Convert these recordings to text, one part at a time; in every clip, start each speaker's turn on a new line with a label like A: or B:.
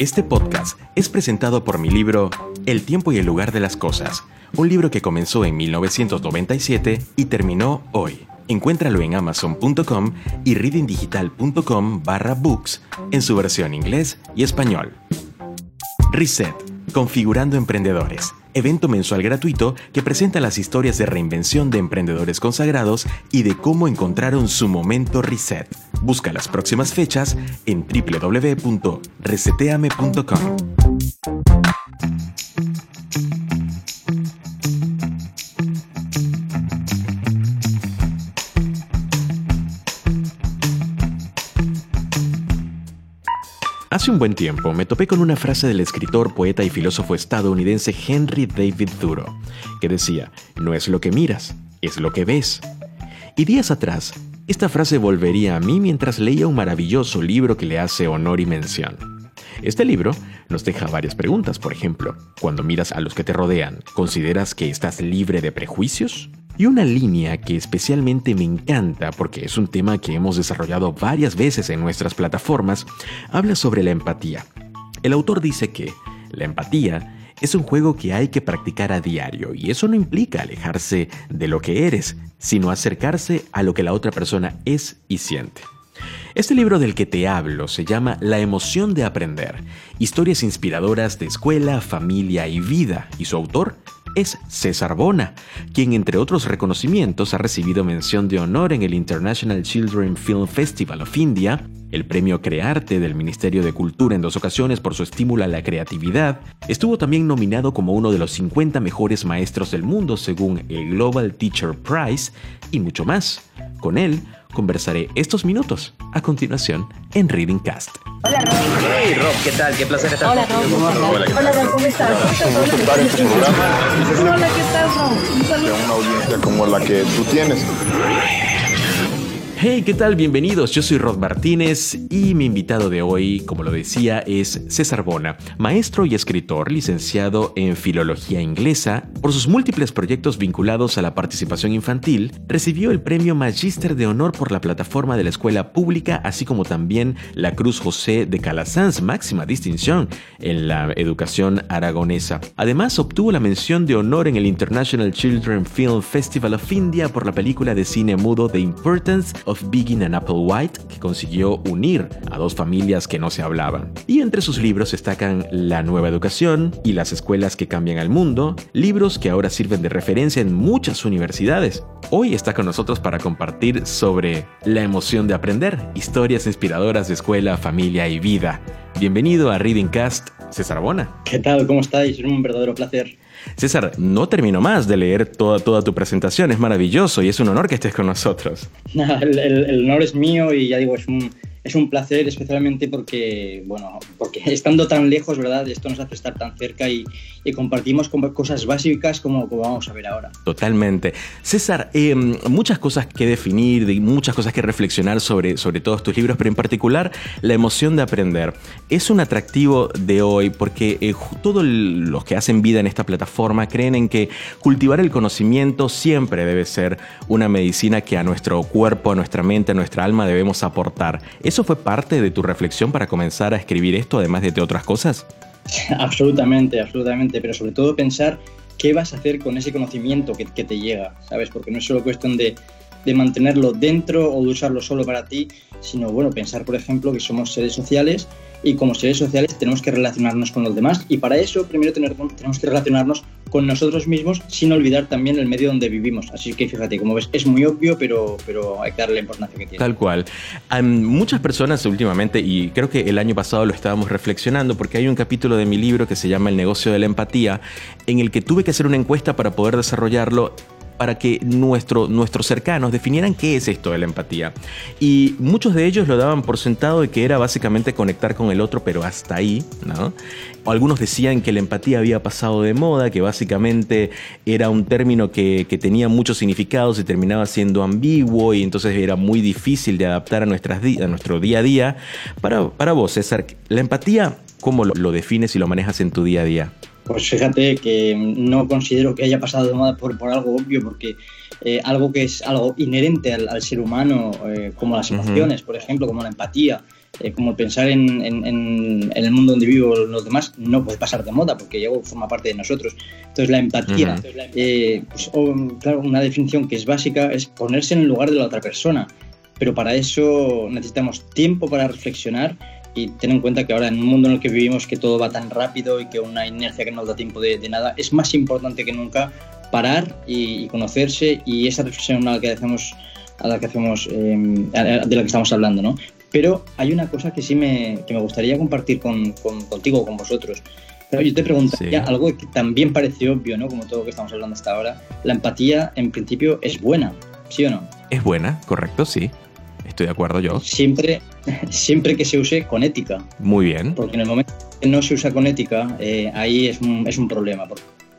A: Este podcast es presentado por mi libro El tiempo y el lugar de las cosas, un libro que comenzó en 1997 y terminó hoy. Encuéntralo en amazon.com y readingdigital.com barra books en su versión inglés y español. Reset, Configurando Emprendedores, evento mensual gratuito que presenta las historias de reinvención de emprendedores consagrados y de cómo encontraron su momento reset. Busca las próximas fechas en www.reseteame.com. Hace un buen tiempo me topé con una frase del escritor, poeta y filósofo estadounidense Henry David Thoreau, que decía, no es lo que miras, es lo que ves. Y días atrás, esta frase volvería a mí mientras leía un maravilloso libro que le hace honor y mención. Este libro nos deja varias preguntas, por ejemplo, cuando miras a los que te rodean, ¿consideras que estás libre de prejuicios? Y una línea que especialmente me encanta porque es un tema que hemos desarrollado varias veces en nuestras plataformas, habla sobre la empatía. El autor dice que la empatía es un juego que hay que practicar a diario y eso no implica alejarse de lo que eres, sino acercarse a lo que la otra persona es y siente. Este libro del que te hablo se llama La emoción de aprender, historias inspiradoras de escuela, familia y vida, y su autor es César Bona, quien entre otros reconocimientos ha recibido mención de honor en el International Children Film Festival of India, el premio Crearte del Ministerio de Cultura en dos ocasiones por su estímulo a la creatividad, estuvo también nominado como uno de los 50 mejores maestros del mundo según el Global Teacher Prize y mucho más. Con él conversaré estos minutos a continuación en Reading Cast.
B: Hola Rob.
C: Hey Rob, ¿qué tal? Qué placer estar
B: Hola Rob. Hola, Hola Rob, ¿cómo estás? Hola, ¿qué tal Rob? Un saludo.
D: Una audiencia como la que tú tienes.
A: Hey, ¿qué tal? Bienvenidos. Yo soy Rod Martínez y mi invitado de hoy, como lo decía, es César Bona, maestro y escritor, licenciado en Filología Inglesa. Por sus múltiples proyectos vinculados a la participación infantil, recibió el premio Magíster de Honor por la plataforma de la Escuela Pública, así como también la Cruz José de Calasanz, máxima distinción en la educación aragonesa. Además, obtuvo la mención de honor en el International Children Film Festival of India por la película de cine mudo The Importance of Begin and White, que consiguió unir a dos familias que no se hablaban. Y entre sus libros destacan La nueva educación y Las escuelas que cambian al mundo, libros que ahora sirven de referencia en muchas universidades. Hoy está con nosotros para compartir sobre la emoción de aprender, historias inspiradoras de escuela, familia y vida. Bienvenido a Reading Cast, César Bona.
C: ¿Qué tal? ¿Cómo estáis? Es un verdadero placer.
A: César, no termino más de leer toda, toda tu presentación, es maravilloso y es un honor que estés con nosotros.
C: el, el honor es mío y ya digo, es un, es un placer, especialmente porque, bueno, porque estando tan lejos, ¿verdad? Esto nos hace estar tan cerca y, compartimos cosas básicas como, como, vamos a ver ahora.
A: Totalmente. César, eh, muchas cosas que definir, muchas cosas que reflexionar sobre, sobre todos tus libros, pero en particular la emoción de aprender. Es un atractivo de hoy porque eh, todos los que hacen vida en esta plataforma creen en que cultivar el conocimiento siempre debe ser una medicina que a nuestro cuerpo, a nuestra mente, a nuestra alma debemos aportar. ¿Eso fue parte de tu reflexión para comenzar a escribir esto, además de otras cosas?
C: Absolutamente, absolutamente, pero sobre todo pensar qué vas a hacer con ese conocimiento que, te llega, ¿sabes? Porque no es solo cuestión de, de mantenerlo dentro o de usarlo solo para ti, sino, bueno, pensar, por ejemplo, que somos seres sociales y como seres sociales tenemos que relacionarnos con los demás y para eso primero tenemos que relacionarnos con nosotros mismos sin olvidar también el medio donde vivimos. Así que fíjate, como ves, es muy obvio, pero, pero hay que darle la importancia que tiene.
A: Tal cual. muchas personas últimamente, y creo que el año pasado lo estábamos reflexionando, porque hay un capítulo de mi libro que se llama El negocio de la empatía, en el que tuve que hacer una encuesta para poder desarrollarlo para que nuestro, nuestros cercanos definieran qué es esto de la empatía. Y muchos de ellos lo daban por sentado de que era básicamente conectar con el otro, pero hasta ahí, ¿no? Algunos decían que la empatía había pasado de moda, que básicamente era un término que, tenía muchos significados y terminaba siendo ambiguo y entonces era muy difícil de adaptar a, nuestras, a nuestro día a día. Para, para vos, César, ¿la empatía cómo lo, lo defines y lo manejas en tu día a día?
C: Pues fíjate que no considero que haya pasado de moda por, por algo obvio, porque eh, algo que es algo inherente al, ser humano, eh, como las emociones, por ejemplo, como la empatía, eh, como pensar en, en, en, el mundo donde viven los demás, no puede pasar de moda porque ya forma parte de nosotros. Entonces la empatía, pues, claro, una definición que es básica es ponerse en el lugar de la otra persona, pero para eso necesitamos tiempo para reflexionar y tener en cuenta que ahora en un mundo en el que vivimos que todo va tan rápido y que una inercia que no nos da tiempo de, de nada, es más importante que nunca parar y, y, conocerse y esa reflexión a la que hacemos a la que hacemos eh, de la que estamos hablando, ¿no? Pero hay una cosa que sí me, que me gustaría compartir con, con, contigo, con vosotros. Pero yo te preguntaría sí. algo que también parece obvio, ¿no? Como todo lo que estamos hablando hasta ahora. La empatía, en principio, es buena, ¿sí o no?
A: Es buena, correcto, sí. Estoy de acuerdo yo.
C: Siempre, siempre que se use con ética.
A: Muy bien.
C: Porque en el momento que no se usa con ética, eh, ahí es un, es un problema.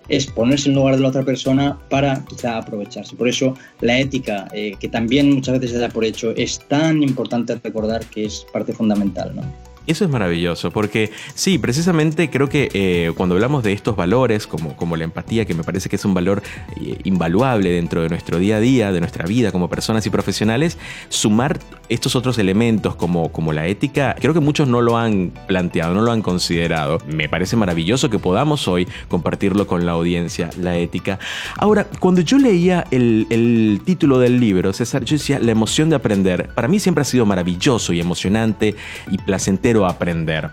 C: Es ponerse en lugar de la otra persona para quizá aprovecharse. Por eso la ética, eh, que también muchas veces se da por hecho, es tan importante recordar que es parte fundamental, ¿no?
A: Eso es maravilloso, porque sí, precisamente creo que eh, cuando hablamos de estos valores, como, como la empatía, que me parece que es un valor eh, invaluable dentro de nuestro día a día, de nuestra vida como personas y profesionales, sumar estos otros elementos como, como la ética, creo que muchos no lo han planteado, no lo han considerado. Me parece maravilloso que podamos hoy compartirlo con la audiencia, la ética. Ahora, cuando yo leía el, el título del libro, César, yo decía, la emoción de aprender, para mí siempre ha sido maravilloso y emocionante y placentero aprender.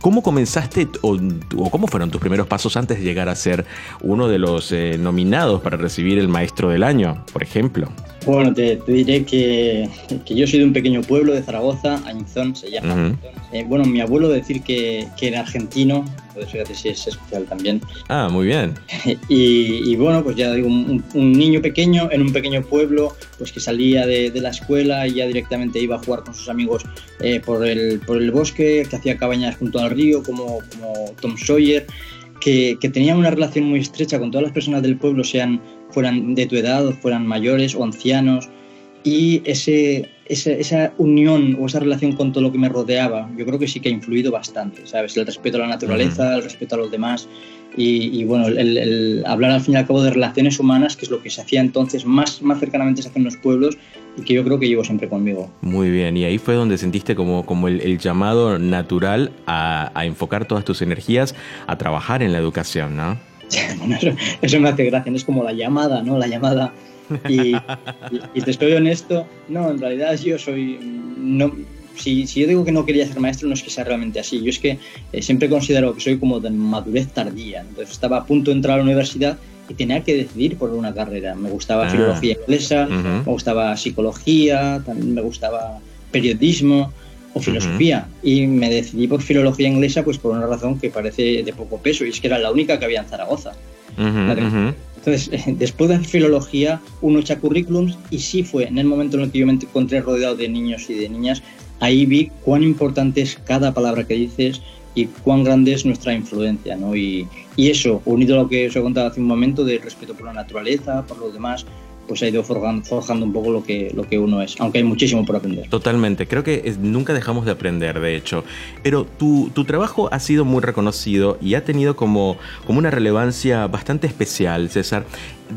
A: ¿Cómo comenzaste o, o, cómo fueron tus primeros pasos antes de llegar a ser uno de los eh, nominados para recibir el Maestro del Año, por ejemplo?
C: Bueno, te, te diré que, que, yo soy de un pequeño pueblo de Zaragoza, Añizón se llama. Uh -huh. eh, bueno, mi abuelo decir que, que era argentino, pues fíjate si es especial también.
A: Ah, muy bien.
C: Y, y bueno, pues ya digo, un, un, niño pequeño en un pequeño pueblo, pues que salía de, de, la escuela y ya directamente iba a jugar con sus amigos eh, por, el, por el bosque, que hacía cabañas junto río, como, como Tom Sawyer. Que, que, tenía una relación muy estrecha con todas las personas del pueblo, sean fueran de tu edad, o fueran mayores o ancianos, y ese, esa, esa, unión o esa relación con todo lo que me rodeaba, yo creo que sí que ha influido bastante, ¿sabes? El respeto a la naturaleza, el respeto a los demás, y, y bueno, el, el, hablar al fin y al cabo de relaciones humanas, que es lo que se hacía entonces, más, más cercanamente se hace en los pueblos, y que yo creo que llevo siempre conmigo.
A: Muy bien, y ahí fue donde sentiste como, como el, el llamado natural a, a enfocar todas tus energías a trabajar en la educación, ¿no?
C: Bueno, eso, eso, me hace gracia, no es como la llamada, ¿no? La llamada. Y, y, y, te estoy honesto, no, en realidad yo soy. No, si, si, yo digo que no quería ser maestro, no es que sea realmente así. Yo es que eh, siempre considero que soy como de madurez tardía. Entonces estaba a punto de entrar a la universidad y tenía que decidir por una carrera. Me gustaba ah. filología inglesa, uh -huh. me gustaba psicología, también me gustaba periodismo o filosofía uh -huh. y me decidí por filología inglesa pues por una razón que parece de poco peso y es que era la única que había en Zaragoza. Uh -huh. Entonces, después de hacer filología, uno echa currículums y sí fue en el momento en el que yo me encontré rodeado de niños y de niñas, ahí vi cuán importante es cada palabra que dices y cuán grande es nuestra influencia, ¿no? Y, y eso, unido a lo que os he contado hace un momento, del respeto por la naturaleza, por los demás, pues ha ido forjando, un poco lo que, lo que uno es, aunque hay muchísimo por aprender.
A: Totalmente, creo que nunca dejamos de aprender, de hecho, pero tu, tu, trabajo ha sido muy reconocido y ha tenido como, como una relevancia bastante especial, César.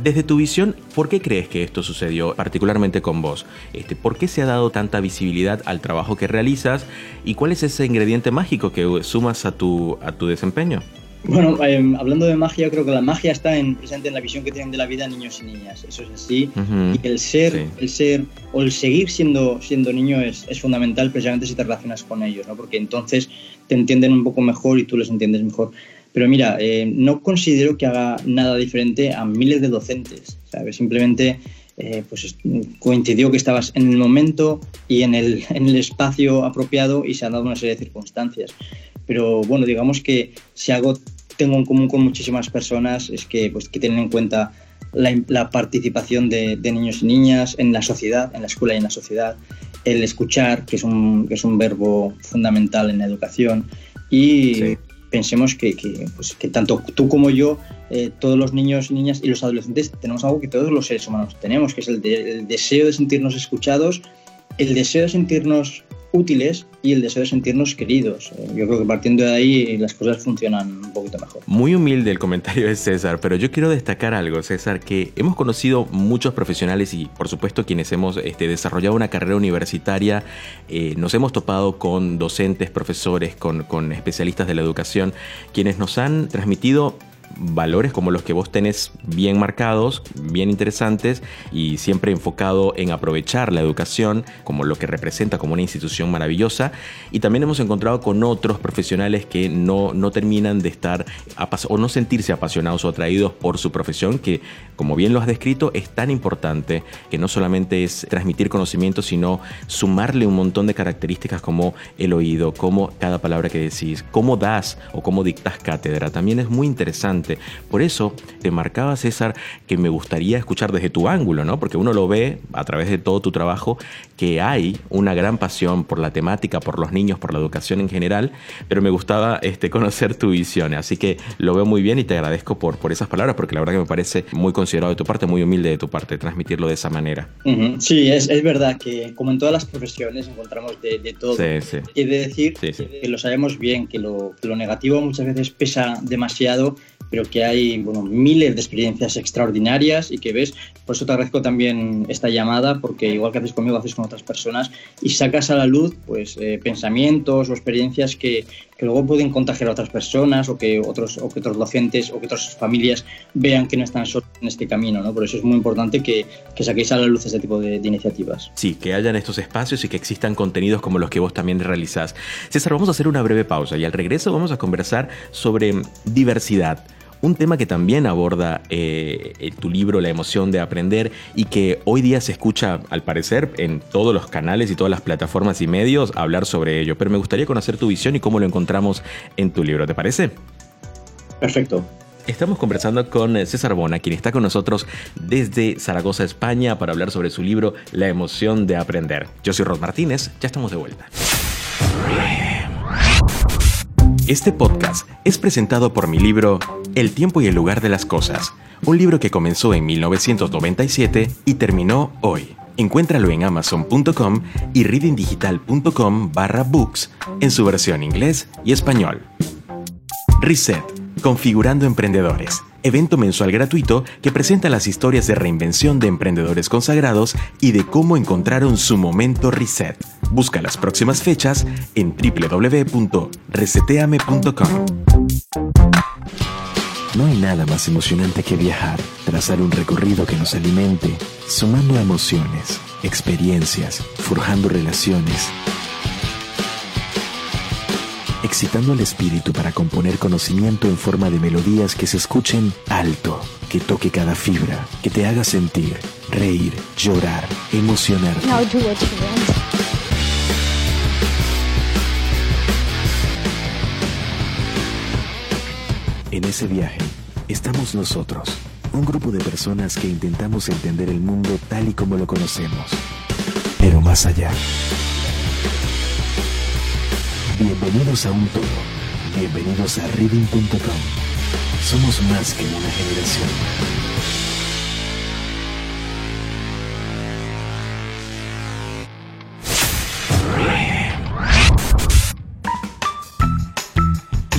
A: Desde tu visión, ¿por qué crees que esto sucedió, particularmente con vos? Este, ¿Por qué se ha dado tanta visibilidad al trabajo que realizas y cuál es ese ingrediente mágico que sumas a tu, a tu desempeño?
C: Bueno, eh, hablando de magia, creo que la magia está en, presente en la visión que tienen de la vida niños y niñas. Eso es así. Uh -huh. Y el ser, sí. el ser o el seguir siendo, siendo niño es, es, fundamental precisamente si te relacionas con ellos, ¿no? Porque entonces te entienden un poco mejor y tú les entiendes mejor. Pero mira, eh, no considero que haga nada diferente a miles de docentes, ¿sabes? Simplemente eh, pues coincidió que estabas en el momento y en el, en el espacio apropiado y se han dado una serie de circunstancias pero bueno, digamos que si algo tengo en común con muchísimas personas es que, pues, que tienen en cuenta la, la participación de, de, niños y niñas en la sociedad, en la escuela y en la sociedad, el escuchar, que es un, que es un verbo fundamental en la educación, y sí. pensemos que, que, pues, que, tanto tú como yo, eh, todos los niños y niñas y los adolescentes tenemos algo que todos los seres humanos tenemos, que es el, de, el deseo de sentirnos escuchados, el deseo de sentirnos útiles y el deseo de sentirnos queridos. Yo creo que partiendo de ahí las cosas funcionan un poquito mejor.
A: Muy humilde el comentario de César, pero yo quiero destacar algo, César, que hemos conocido muchos profesionales y por supuesto quienes hemos este, desarrollado una carrera universitaria, eh, nos hemos topado con docentes, profesores, con especialistas de la educación, quienes nos han transmitido valores como los que vos tenés bien marcados, bien interesantes y siempre enfocado en aprovechar la educación como lo que representa como una institución maravillosa. Y también hemos encontrado con otros profesionales que no, no terminan de estar o no sentirse apasionados o atraídos por su profesión, que como bien lo has descrito, es tan importante que no solamente es transmitir conocimiento, sino sumarle un montón de características como el oído, como cada palabra que decís, cómo das o cómo dictas cátedra. También es muy interesante por eso te marcaba, César, que me gustaría escuchar desde tu ángulo, ¿no? Porque uno lo ve a través de todo tu trabajo que hay una gran pasión por la temática, por los niños, por la educación en general, pero me gustaba este, conocer tu visión. Así que lo veo muy bien y te agradezco por, por esas palabras, porque la verdad que me parece muy considerado de tu parte, muy humilde de tu parte, transmitirlo de esa manera.
C: Sí, es, es, verdad que como en todas las profesiones encontramos de, de todo. Sí, sí. Quiere decir sí, que lo sabemos bien, que lo, que lo negativo muchas veces pesa demasiado pero que hay bueno, miles de experiencias extraordinarias y que ves, por eso te agradezco también esta llamada, porque igual que haces conmigo, haces con otras personas y sacas a la luz pues, eh, pensamientos o experiencias que, que, luego pueden contagiar a otras personas o que otros, o que otros docentes o que otras familias vean que no están solos en este camino. ¿no? Por eso es muy importante que, que saquéis a la luz este tipo de, de iniciativas.
A: Sí, que hayan estos espacios y que existan contenidos como los que vos también realizás. César, vamos a hacer una breve pausa y al regreso vamos a conversar sobre diversidad un tema que también aborda eh, tu libro, La emoción de aprender, y que hoy día se escucha, al parecer, en todos los canales y todas las plataformas y medios hablar sobre ello. Pero me gustaría conocer tu visión y cómo lo encontramos en tu libro, ¿te parece?
C: Perfecto.
A: Estamos conversando con César Bona, quien está con nosotros desde Zaragoza, España, para hablar sobre su libro La emoción de aprender. Yo soy Rod Martínez, ya estamos de vuelta. Este podcast es presentado por mi libro El tiempo y el lugar de las cosas, un libro que comenzó en 1997 y terminó hoy. Encuéntralo en amazon.com y readingdigital.com barra books en su versión inglés y español. Reset, configurando emprendedores evento mensual gratuito que presenta las historias de reinvención de emprendedores consagrados y de cómo encontraron su momento reset. Busca las próximas fechas en www.reseteame.com.
E: No hay nada más emocionante que viajar, trazar un recorrido que nos alimente, sumando emociones, experiencias, forjando relaciones excitando al espíritu para componer conocimiento en forma de melodías que se escuchen alto, que toque cada fibra, que te haga sentir, reír, llorar, emocionar. En ese viaje estamos nosotros, un grupo de personas que intentamos entender el mundo tal y como lo conocemos, pero más allá. Bienvenidos a un todo. Bienvenidos a reading.com. Somos más que una generación.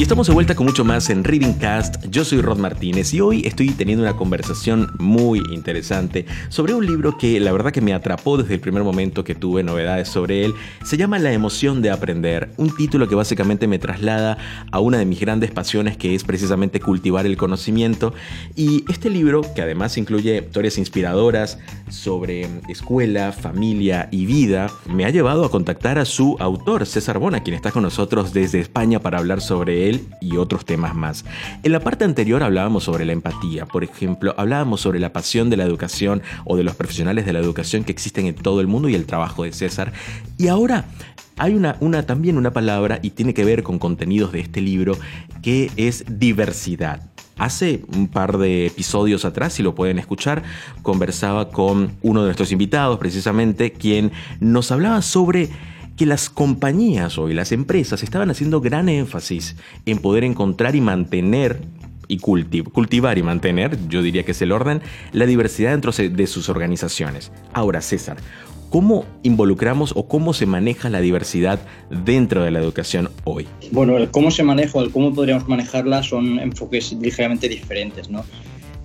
A: Y estamos de vuelta con mucho más en Reading Cast. Yo soy Rod Martínez y hoy estoy teniendo una conversación muy interesante sobre un libro que la verdad que me atrapó desde el primer momento que tuve novedades sobre él. Se llama La emoción de aprender, un título que básicamente me traslada a una de mis grandes pasiones que es precisamente cultivar el conocimiento. Y este libro, que además incluye historias inspiradoras sobre escuela, familia y vida, me ha llevado a contactar a su autor, César Bona, quien está con nosotros desde España para hablar sobre él y otros temas más. En la parte anterior hablábamos sobre la empatía, por ejemplo, hablábamos sobre la pasión de la educación o de los profesionales de la educación que existen en todo el mundo y el trabajo de César. Y ahora hay una, una, también una palabra y tiene que ver con contenidos de este libro que es diversidad. Hace un par de episodios atrás, si lo pueden escuchar, conversaba con uno de nuestros invitados, precisamente, quien nos hablaba sobre que las compañías o las empresas estaban haciendo gran énfasis en poder encontrar y mantener y cultivar y mantener, yo diría que es el orden, la diversidad dentro de sus organizaciones. Ahora, César, ¿Cómo involucramos o cómo se maneja la diversidad dentro de la educación hoy?
C: Bueno, el cómo se maneja o el cómo podríamos manejarla son enfoques ligeramente diferentes, ¿no?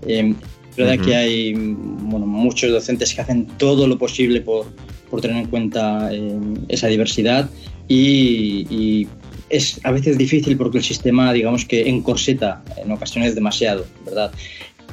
C: Eh, es verdad que hay bueno, muchos docentes que hacen todo lo posible por, por tener en cuenta eh, esa diversidad y, y, es a veces difícil porque el sistema, digamos que encorseta en ocasiones demasiado, ¿verdad?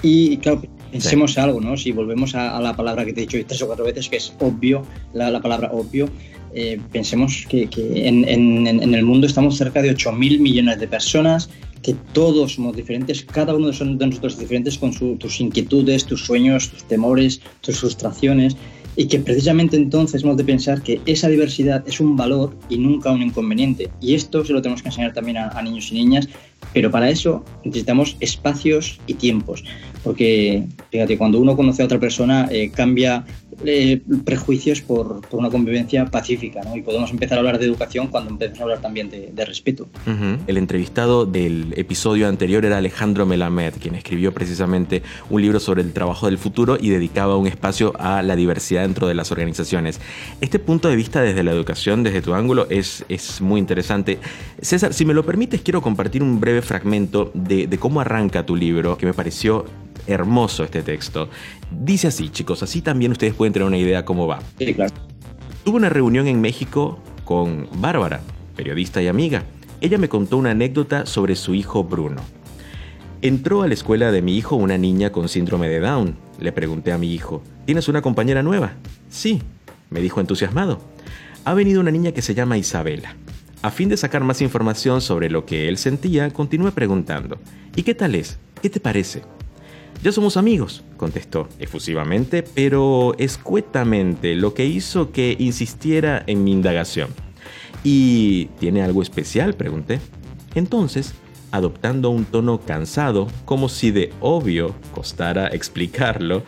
C: Y claro, pensemos sí. algo, ¿no? Si volvemos a, a, la palabra que te he dicho tres o cuatro veces, que es obvio, la, la palabra obvio, eh, pensemos que, que en, en, en, el mundo estamos cerca de 8.000 millones de personas, que todos somos diferentes, cada uno de nosotros es diferentes con su, tus inquietudes, tus sueños, tus temores, tus frustraciones, y que precisamente entonces hemos de pensar que esa diversidad es un valor y nunca un inconveniente. Y esto se lo tenemos que enseñar también a, a niños y niñas, pero para eso necesitamos espacios y tiempos, porque fíjate, cuando uno conoce a otra persona eh, cambia eh, prejuicios por, por, una convivencia pacífica, ¿no? Y podemos empezar a hablar de educación cuando empecemos a hablar también de, de respeto.
A: Uh -huh. El entrevistado del episodio anterior era Alejandro Melamed, quien escribió precisamente un libro sobre el trabajo del futuro y dedicaba un espacio a la diversidad dentro de las organizaciones. Este punto de vista desde la educación, desde tu ángulo, es, es muy interesante. César, si me lo permites, quiero compartir un breve fragmento de, de cómo arranca tu libro, que me pareció hermoso este texto. Dice así, chicos, así también ustedes pueden tener una idea cómo va.
C: Sí, claro.
A: Tuve una reunión en México con Bárbara, periodista y amiga. Ella me contó una anécdota sobre su hijo Bruno. Entró a la escuela de mi hijo una niña con síndrome de Down. Le pregunté a mi hijo, ¿tienes una compañera nueva? Sí, me dijo entusiasmado. Ha venido una niña que se llama Isabela. A fin de sacar más información sobre lo que él sentía, continué preguntando, ¿y qué tal es? ¿Qué te parece? Ya somos amigos, contestó efusivamente, pero escuetamente, lo que hizo que insistiera en mi indagación. ¿Y tiene algo especial? pregunté. Entonces, adoptando un tono cansado, como si de obvio costara explicarlo,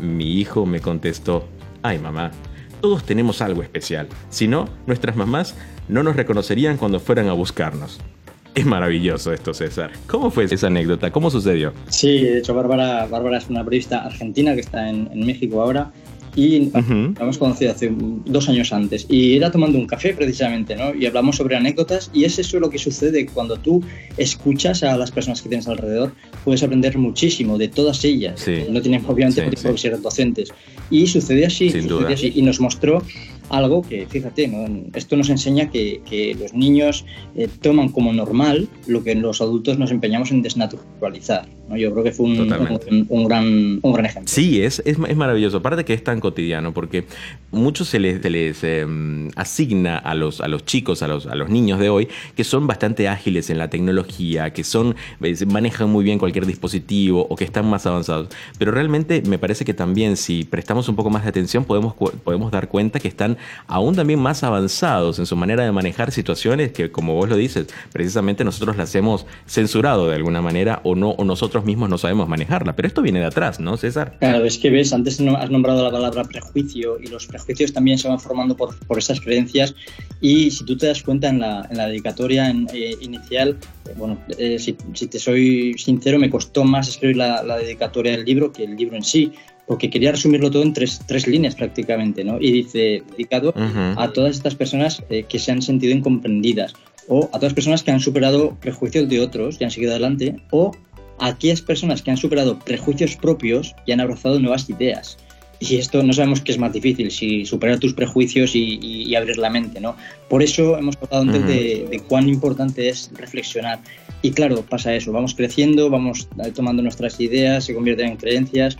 A: mi hijo me contestó, ay mamá, todos tenemos algo especial, si no, nuestras mamás no nos reconocerían cuando fueran a buscarnos. Es maravilloso esto, César. ¿Cómo fue esa anécdota? ¿Cómo sucedió?
C: Sí, de hecho, Bárbara, Bárbara es una periodista argentina que está en, en México ahora y uh -huh. la hemos conocido hace dos años antes y era tomando un café precisamente, ¿no? Y hablamos sobre anécdotas y es eso lo que sucede cuando tú escuchas a las personas que tienes alrededor, puedes aprender muchísimo de todas ellas.
A: Sí.
C: No tienen obviamente sí, por sí. ser docentes. Y sucede así,
A: Sin duda.
C: así y nos mostró algo que, fíjate, ¿no? esto nos enseña que, que los niños eh, toman como normal lo que los adultos nos empeñamos en desnaturalizar. ¿no? Yo creo que fue un, un, un, gran, un gran ejemplo.
A: Sí, es, es, es, maravilloso. Aparte que es tan cotidiano, porque mucho se les, se les eh, asigna a los, a los chicos, a los, a los niños de hoy, que son bastante ágiles en la tecnología, que son eh, manejan muy bien cualquier dispositivo o que están más avanzados. Pero realmente me parece que también si prestamos un poco más de atención podemos, podemos dar cuenta que están aún también más avanzados en su manera de manejar situaciones que, como vos lo dices, precisamente nosotros las hemos censurado de alguna manera o no o nosotros mismos no sabemos manejarla. Pero esto viene de atrás, ¿no, César?
C: Claro, es que ves, antes has nombrado la palabra prejuicio y los prejuicios también se van formando por, por esas creencias y si tú te das cuenta en la, en la dedicatoria en, eh, inicial, eh, bueno, eh, si, si, te soy sincero, me costó más escribir la, la dedicatoria del libro que el libro en sí porque quería resumirlo todo en tres, tres líneas prácticamente, ¿no? Y dice, dedicado uh -huh. a todas estas personas eh, que se han sentido incomprendidas, o a todas las personas que han superado prejuicios de otros y han seguido adelante, o a aquellas personas que han superado prejuicios propios y han abrazado nuevas ideas. Y esto no sabemos qué es más difícil, si superar tus prejuicios y, y, y abrir la mente, ¿no? Por eso hemos hablado antes uh -huh. de, de cuán importante es reflexionar. Y claro, pasa eso, vamos creciendo, vamos tomando nuestras ideas, se convierten en creencias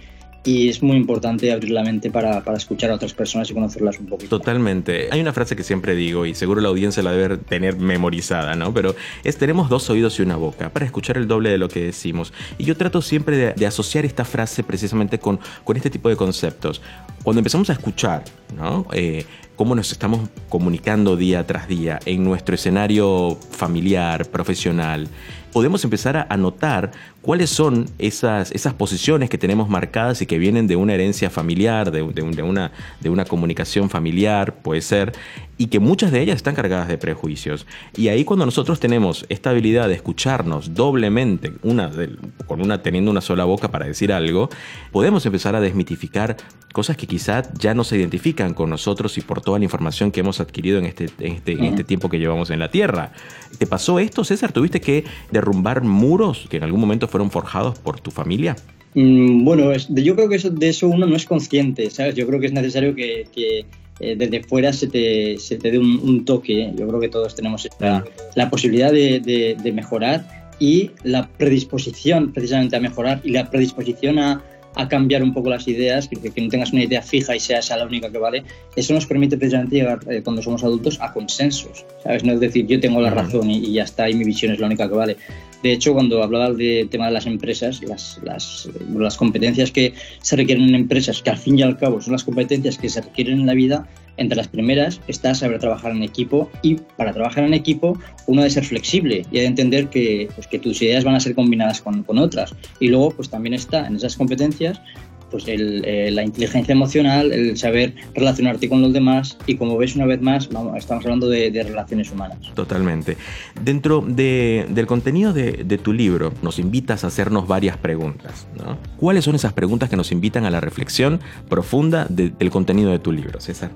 C: y es muy importante abrir la mente para, para, escuchar a otras personas y conocerlas un poquito.
A: Totalmente. Hay una frase que siempre digo y seguro la audiencia la debe tener memorizada, ¿no? Pero es tenemos dos oídos y una boca para escuchar el doble de lo que decimos. Y yo trato siempre de, de asociar esta frase precisamente con, con este tipo de conceptos. Cuando empezamos a escuchar, ¿no? Eh, cómo nos estamos comunicando día tras día en nuestro escenario familiar, profesional, podemos empezar a, notar cuáles son esas, esas posiciones que tenemos marcadas y que vienen de una herencia familiar, de, una, de una comunicación familiar, puede ser, y que muchas de ellas están cargadas de prejuicios. Y ahí cuando nosotros tenemos esta habilidad de escucharnos doblemente, una de, con una teniendo una sola boca para decir algo, podemos empezar a desmitificar cosas que quizá ya no se identifican comunican con nosotros y por toda la información que hemos adquirido en este, en este, en este tiempo que llevamos en la Tierra. ¿Te pasó esto, César? ¿Tuviste que derrumbar muros que en algún momento fueron forjados por tu familia?
C: Mm, bueno, yo creo que eso, de eso uno no es consciente, ¿sabes? Yo creo que es necesario que, que, eh, desde fuera se te, se te dé un, un toque. Yo creo que todos tenemos esta- la posibilidad de, de- de mejorar y la predisposición precisamente a mejorar y la predisposición a, a cambiar un poco las ideas, que, que no tengas una idea fija y sea esa la única que vale. Eso nos permite precisamente llegar, eh, cuando somos adultos, a consensos, ¿sabes? No es decir, yo tengo la razón y, y ya está, y mi visión es la única que vale. De hecho, cuando hablaba del tema de las empresas, las, las, las competencias que se requieren en empresas, que al fin y al cabo son las competencias que se requieren en la vida, entre las primeras está saber trabajar en equipo y para trabajar en equipo uno debe ser flexible y ha de entender que, pues, que tus ideas van a ser combinadas con, con otras. Y luego pues también está en esas competencias pues el, eh, la inteligencia emocional, el saber relacionarte con los demás y como ves una vez más, estamos hablando de, de relaciones humanas.
A: Totalmente. Dentro de- del contenido de, de tu libro, nos invitas a hacernos varias preguntas. ¿Cuáles son esas preguntas que nos invitan a la reflexión profunda de- del contenido de tu libro, César?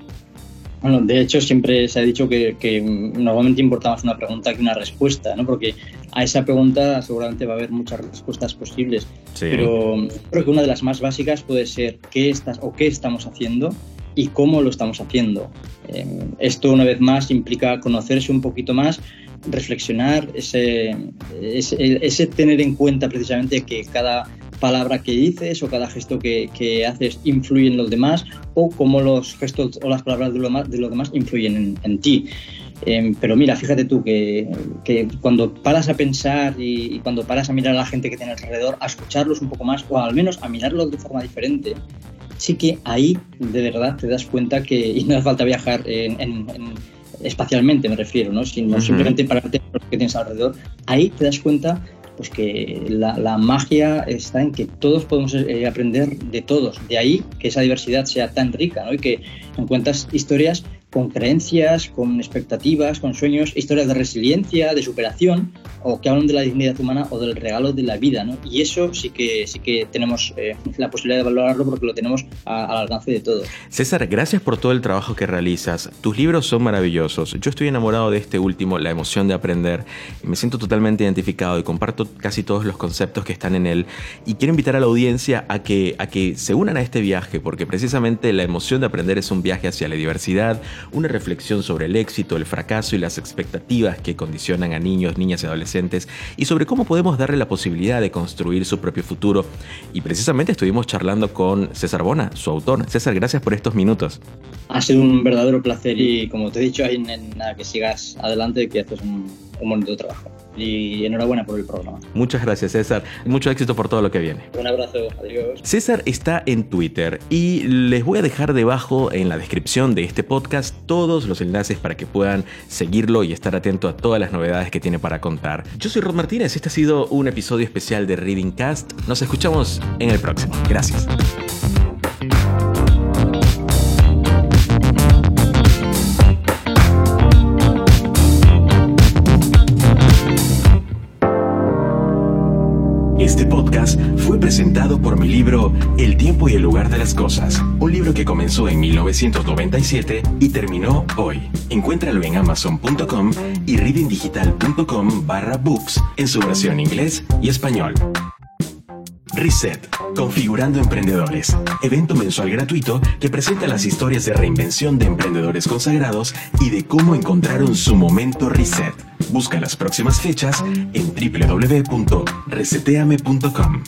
C: Bueno, de hecho siempre se ha dicho que, que normalmente importa más una pregunta que una respuesta, ¿no? Porque a esa pregunta seguramente va a haber muchas respuestas posibles,
A: Sí.
C: pero creo que una de las más básicas puede ser qué estás o qué estamos haciendo y cómo lo estamos haciendo. Eh, esto una vez más implica conocerse un poquito más, reflexionar, ese, ese, ese tener en cuenta precisamente que cada palabra que dices o cada gesto que, que haces influye en los demás o cómo los gestos o las palabras de, lo más- de los demás influyen en, en ti. Eh, pero mira, fíjate tú que, que cuando paras a pensar y, y cuando paras a mirar a la gente que tiene alrededor, a escucharlos un poco más o al menos a mirarlos de forma diferente, sí que ahí de verdad te das cuenta que, y no hace falta viajar en, en- en- espacialmente, me refiero, ¿no? sino simplemente pararte lo que tienes alrededor, ahí te das cuenta pues que la, la magia está en que todos podemos eh, aprender de todos. De ahí que esa diversidad sea tan rica ¿no? y que encuentras historias con creencias, con expectativas, con sueños, historias de resiliencia, de superación, o que hablan de la dignidad humana o del regalo de la vida. ¿no? Y eso sí que, sí que tenemos eh, la posibilidad de valorarlo porque lo tenemos a- al alcance de todos.
A: César, gracias por todo el trabajo que realizas. Tus libros son maravillosos. Yo estoy enamorado de este último, La emoción de aprender. Me siento totalmente identificado y comparto casi todos los conceptos que están en él. Y quiero invitar a la audiencia a que, a que se unan a este viaje, porque precisamente la emoción de aprender es un viaje hacia la diversidad, una reflexión sobre el éxito, el fracaso y las expectativas que condicionan a niños, niñas y adolescentes, y sobre cómo podemos darle la posibilidad de construir su propio futuro. Y precisamente estuvimos charlando con César Bona, su autor. César, gracias por estos minutos.
C: Ha sido un verdadero placer y como te he dicho, en nada, que sigas adelante, que haces un, un bonito trabajo. Y enhorabuena por el programa.
A: Muchas gracias, César. Mucho éxito por todo lo que viene.
C: Un abrazo, adiós.
A: César está en Twitter y les voy a dejar debajo en la descripción de este podcast todos los enlaces para que puedan seguirlo y estar atento a todas las novedades que tiene para contar. Yo soy Rod Martínez, este ha sido un episodio especial de Reading Cast. Nos escuchamos en el próximo. Gracias. Fue presentado por mi libro El tiempo y el lugar de las cosas, un libro que comenzó en 1997 y terminó hoy. Encuéntralo en amazon.com y readingdigital.com barra books en su versión inglés y español. Reset, Configurando Emprendedores, evento mensual gratuito que presenta las historias de reinvención de emprendedores consagrados y de cómo encontraron su momento reset. Busca las próximas fechas en www.reseteame.com.